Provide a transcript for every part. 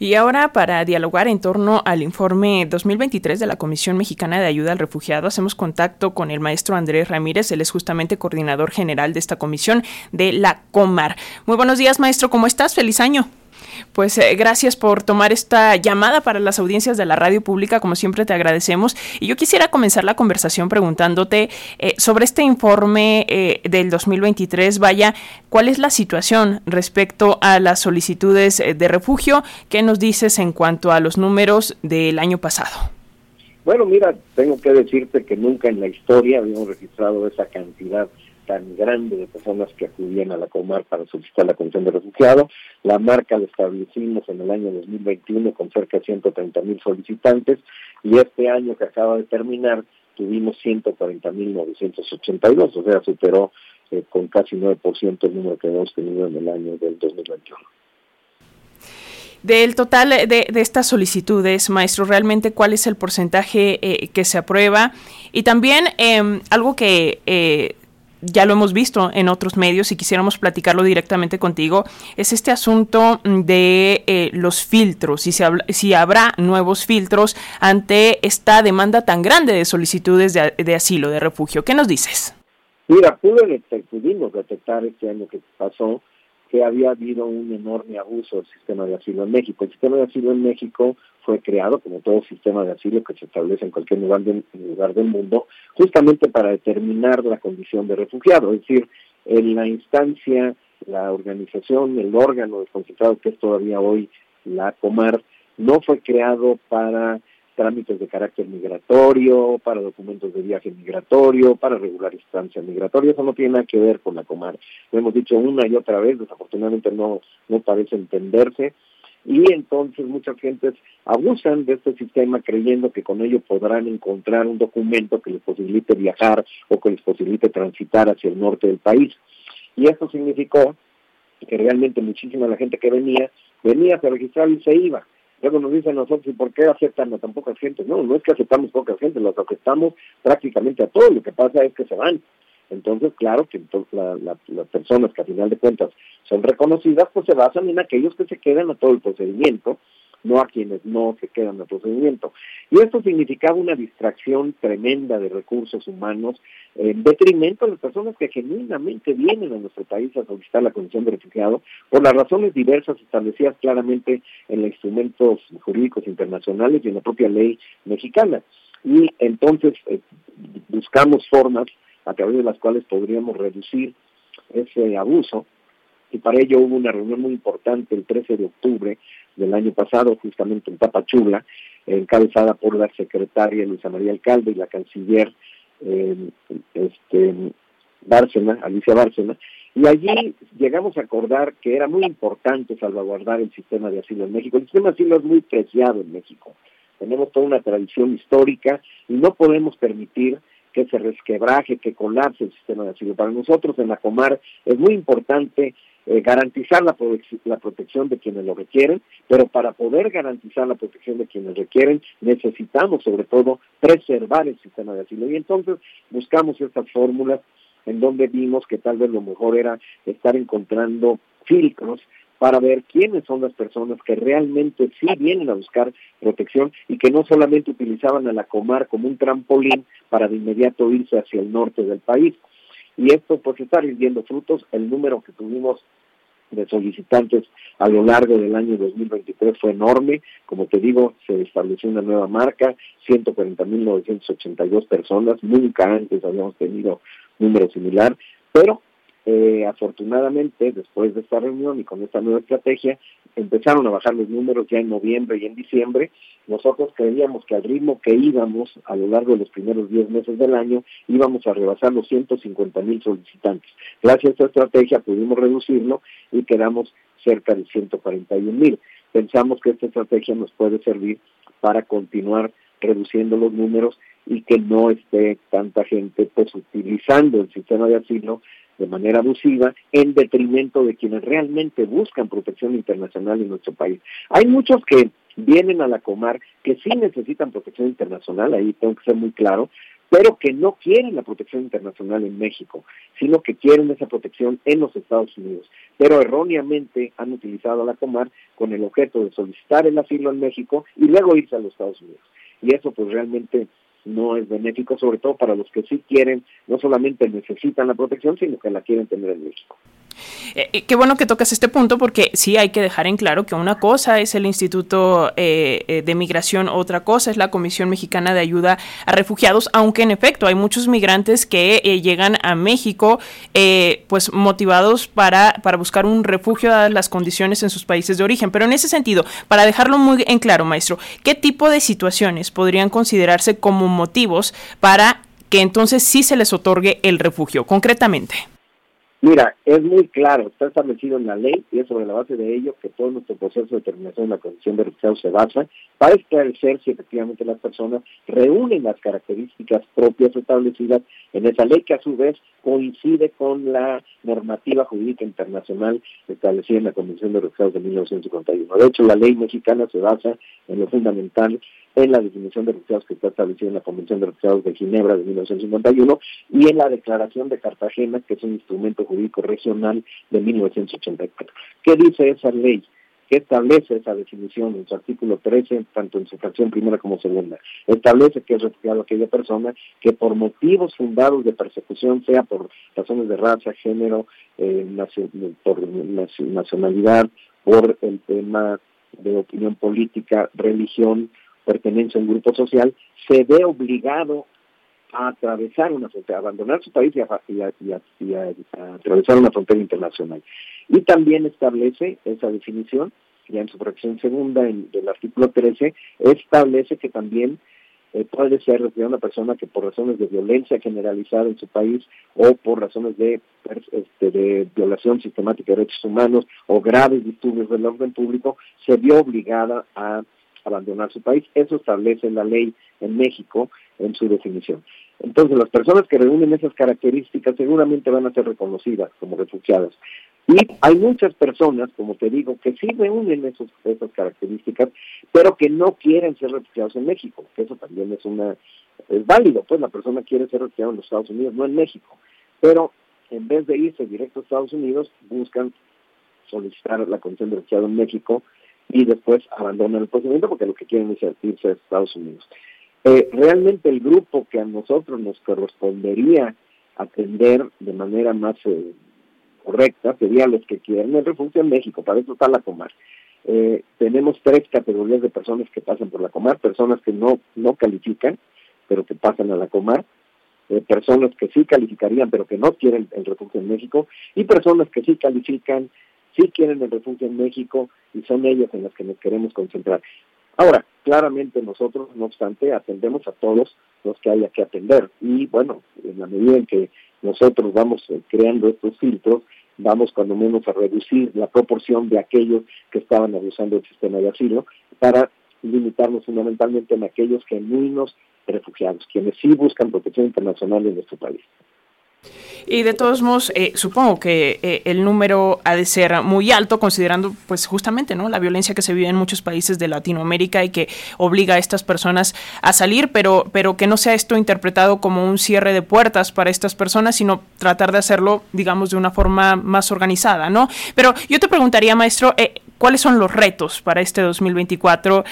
Y ahora, para dialogar en torno al informe 2023 de la Comisión Mexicana de Ayuda al Refugiado, hacemos contacto con el maestro Andrés Ramírez, él es justamente coordinador general de esta comisión de la Comar. Muy buenos días, maestro, ¿cómo estás? Feliz año. Pues eh, gracias por tomar esta llamada para las audiencias de la radio pública, como siempre te agradecemos. Y yo quisiera comenzar la conversación preguntándote eh, sobre este informe eh, del 2023, vaya, ¿cuál es la situación respecto a las solicitudes de refugio? ¿Qué nos dices en cuanto a los números del año pasado? Bueno, mira, tengo que decirte que nunca en la historia habíamos registrado esa cantidad tan grande de personas que acudían a la Comar para solicitar la condición de refugiado. La marca la establecimos en el año 2021 con cerca de 130 mil solicitantes y este año que acaba de terminar tuvimos 140 mil 982, o sea, superó eh, con casi 9% el número que hemos tenido en el año del 2021. Del total de, estas solicitudes, maestro, realmente cuál es el porcentaje eh, que se aprueba y también em, algo que eh, ya lo hemos visto en otros medios y quisiéramos platicarlo directamente contigo, es este asunto de eh, los filtros, si, si habrá nuevos filtros ante esta demanda tan grande de solicitudes de, de asilo, de refugio. ¿Qué nos dices? Mira, pude, pudimos detectar este año que pasó que había habido un enorme abuso del sistema de asilo en México. El sistema de asilo en México fue creado, como todo sistema de asilo que se establece en cualquier lugar, lugar del mundo, justamente para determinar la condición de refugiado. Es decir, en la instancia, la organización, el órgano desconcentrado que es todavía hoy la Comar, no fue creado para trámites de carácter migratorio, para documentos de viaje migratorio, para regular estancia migratoria. Eso no tiene nada que ver con la Comar. Lo hemos dicho una y otra vez, desafortunadamente no, no parece entenderse. Y entonces muchas gentes abusan de este sistema creyendo que con ello podrán encontrar un documento que les posibilite viajar o que les posibilite transitar hacia el norte del país. Y eso significó que realmente muchísima la gente que venía, venía a registrar y se iba Luego nos dicen nosotros, ¿y por qué aceptan a tan poca gente? No, no es que aceptamos poca gente, los aceptamos prácticamente a todos, lo que pasa es que se van. Entonces, claro que entonces las personas que a final de cuentas son reconocidas, pues se basan en aquellos que se quedan a todo el procedimiento no a quienes no se quedan a procedimiento. Y esto significaba una distracción tremenda de recursos humanos en detrimento de las personas que genuinamente vienen a nuestro país a solicitar la condición de refugiado por las razones diversas establecidas claramente en los instrumentos jurídicos internacionales y en la propia ley mexicana. Y entonces eh, buscamos formas a través de las cuales podríamos reducir ese abuso y para ello hubo una reunión muy importante el 13 de octubre del año pasado, justamente en Tapachula, encabezada por la secretaria Luisa María Alcalde y la canciller eh, este, Bárcena, Alicia Bárcena, y allí llegamos a acordar que era muy importante salvaguardar el sistema de asilo en México. El sistema de asilo es muy preciado en México. Tenemos toda una tradición histórica y no podemos permitir que se resquebraje, que colapse el sistema de asilo. Para nosotros en la Comar es muy importante eh, garantizar la, la protección de quienes lo requieren, pero para poder garantizar la protección de quienes requieren necesitamos sobre todo preservar el sistema de asilo. Y entonces buscamos estas fórmulas en donde vimos que tal vez lo mejor era estar encontrando filtros para ver quiénes son las personas que realmente sí vienen a buscar protección y que no solamente utilizaban a la Comar como un trampolín para de inmediato irse hacia el norte del país. Y esto pues está rindiendo frutos. El número que tuvimos de solicitantes a lo largo del año 2023 fue enorme. Como te digo, se estableció una nueva marca, 140.982 personas. Nunca antes habíamos tenido número similar, pero eh, afortunadamente, después de esta reunión y con esta nueva estrategia, empezaron a bajar los números ya en noviembre y en diciembre. Nosotros creíamos que al ritmo que íbamos a lo largo de los primeros 10 meses del año, íbamos a rebasar los 150 mil solicitantes. Gracias a esta estrategia pudimos reducirlo y quedamos cerca de 141 mil. Pensamos que esta estrategia nos puede servir para continuar reduciendo los números y que no esté tanta gente pues utilizando el sistema de asilo de manera abusiva en detrimento de quienes realmente buscan protección internacional en nuestro país. Hay muchos que vienen a la Comar que sí necesitan protección internacional, ahí tengo que ser muy claro, pero que no quieren la protección internacional en México, sino que quieren esa protección en los Estados Unidos. Pero erróneamente han utilizado a la Comar con el objeto de solicitar el asilo en México y luego irse a los Estados Unidos. Y eso pues realmente no es benéfico, sobre todo para los que sí quieren, no solamente necesitan la protección, sino que la quieren tener en México. Eh, eh, qué bueno que tocas este punto porque sí hay que dejar en claro que una cosa es el Instituto eh, de Migración, otra cosa es la Comisión Mexicana de Ayuda a Refugiados, aunque en efecto hay muchos migrantes que llegan a México pues motivados para, para buscar un refugio dadas las condiciones en sus países de origen. Pero en ese sentido, para dejarlo muy en claro, maestro, ¿qué tipo de situaciones podrían considerarse como motivos para que entonces sí se les otorgue el refugio, concretamente? Mira, es muy claro, está establecido en la ley y es sobre la base de ello que todo nuestro proceso de determinación de la condición de refugiados se basa para esclarecer si efectivamente las personas reúnen las características propias establecidas en esa ley que a su vez coincide con la normativa jurídica internacional establecida en la Convención de Refugiados de 1951. De hecho, la ley mexicana se basa en lo fundamental en la definición de refugiados que está establecida en la Convención de Refugiados de Ginebra de 1951 y en la Declaración de Cartagena, que es un instrumento jurídico regional de 1984. ¿Qué dice esa ley? ¿Qué establece esa definición en su artículo 13, tanto en su fracción primera como segunda? Establece que es refugiado aquella persona que por motivos fundados de persecución, sea por razones de raza, género, eh, por nacionalidad, por el tema de opinión política, religión pertenencia a un grupo social, se ve obligado a atravesar una frontera, a abandonar su país y a, atravesar una frontera internacional. Y también establece esa definición, ya en su fracción segunda del artículo 13, establece que también eh, puede ser una persona que por razones de violencia generalizada en su país o por razones de, este, de violación sistemática de derechos humanos o graves disturbios del orden público, se vio obligada a abandonar su país. Eso establece la ley en México en su definición. Entonces, las personas que reúnen esas características seguramente van a ser reconocidas como refugiadas. Y hay muchas personas, como te digo, que sí reúnen esos, esas características, pero que no quieren ser refugiados en México, eso también es una es válido, pues la persona quiere ser refugiada en los Estados Unidos, no en México. Pero en vez de irse directo a Estados Unidos, buscan solicitar la condición de refugiado en México y después abandonan el procedimiento porque lo que quieren es irse a Estados Unidos. Eh, realmente el grupo que a nosotros nos correspondería atender de manera más eh, correcta sería los que quieren el refugio en México, para eso está la Comar. Eh, tenemos tres categorías de personas que pasan por la Comar, personas que no, no califican, pero que pasan a la Comar, personas que sí calificarían, pero que no quieren el refugio en México, y personas que sí califican, sí quieren el refugio en México y son ellos en las que nos queremos concentrar. Ahora, claramente nosotros, no obstante, atendemos a todos los que haya que atender y bueno, en la medida en que nosotros vamos eh, creando estos filtros, vamos cuando menos a reducir la proporción de aquellos que estaban abusando del sistema de asilo para limitarnos fundamentalmente en aquellos genuinos refugiados, quienes sí buscan protección internacional en nuestro país. Y de todos modos, eh, supongo que eh, el número ha de ser muy alto, considerando, pues, justamente, ¿no? La violencia que se vive en muchos países de Latinoamérica y que obliga a estas personas a salir, pero, pero que no sea esto interpretado como un cierre de puertas para estas personas, sino tratar de hacerlo, digamos, de una forma más organizada, ¿no? Pero yo te preguntaría, maestro, eh, ¿cuáles son los retos para este 2024?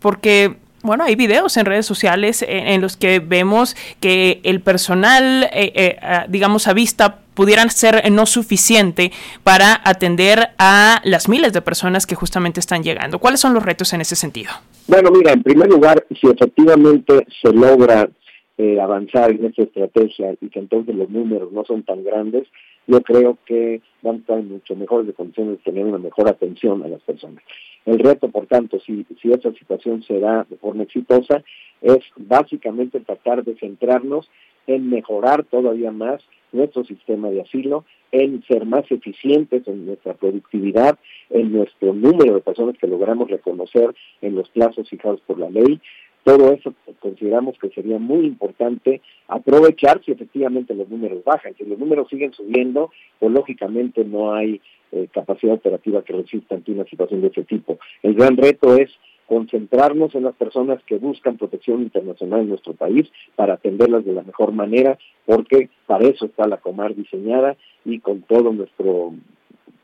porque bueno, hay videos en redes sociales en, los que vemos que el personal, eh, eh, digamos, a vista pudieran ser no suficiente para atender a las miles de personas que justamente están llegando. ¿Cuáles son los retos en ese sentido? Bueno, mira, en primer lugar, si efectivamente se logra eh, avanzar en esta estrategia y que entonces los números no son tan grandes, yo creo que vamos a estar mucho mejores condiciones de tener una mejor atención a las personas. El reto, por tanto, si, si esa situación se da de forma exitosa, es básicamente tratar de centrarnos en mejorar todavía más nuestro sistema de asilo, en ser más eficientes en nuestra productividad, en nuestro número de personas que logramos reconocer en los plazos fijados por la ley. Todo eso consideramos que sería muy importante aprovechar si efectivamente los números bajan. Si los números siguen subiendo, pues lógicamente no hay eh, capacidad operativa que resista ante una situación de ese tipo. El gran reto es concentrarnos en las personas que buscan protección internacional en nuestro país para atenderlas de la mejor manera, porque para eso está la Comar diseñada y con todo nuestro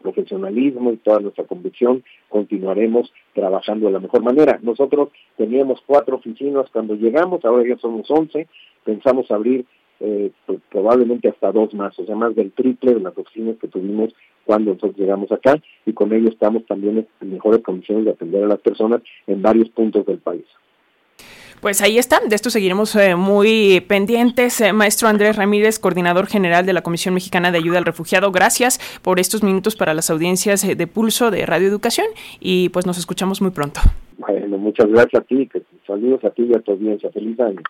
profesionalismo y toda nuestra convicción continuaremos trabajando de la mejor manera. Nosotros teníamos cuatro oficinas cuando llegamos, ahora ya somos once, pensamos abrir eh, pues, probablemente hasta dos más, o sea, más del triple de las oficinas que tuvimos cuando nosotros llegamos acá y con ello estamos también en mejores condiciones de atender a las personas en varios puntos del país. Pues ahí está, de esto seguiremos eh, muy pendientes. Eh, maestro Andrés Ramírez, coordinador general de la Comisión Mexicana de Ayuda al Refugiado, gracias por estos minutos para las audiencias de Pulso de Radio Educación y pues nos escuchamos muy pronto. Bueno, muchas gracias a ti, que saludos a ti y a tu audiencia. Feliz año.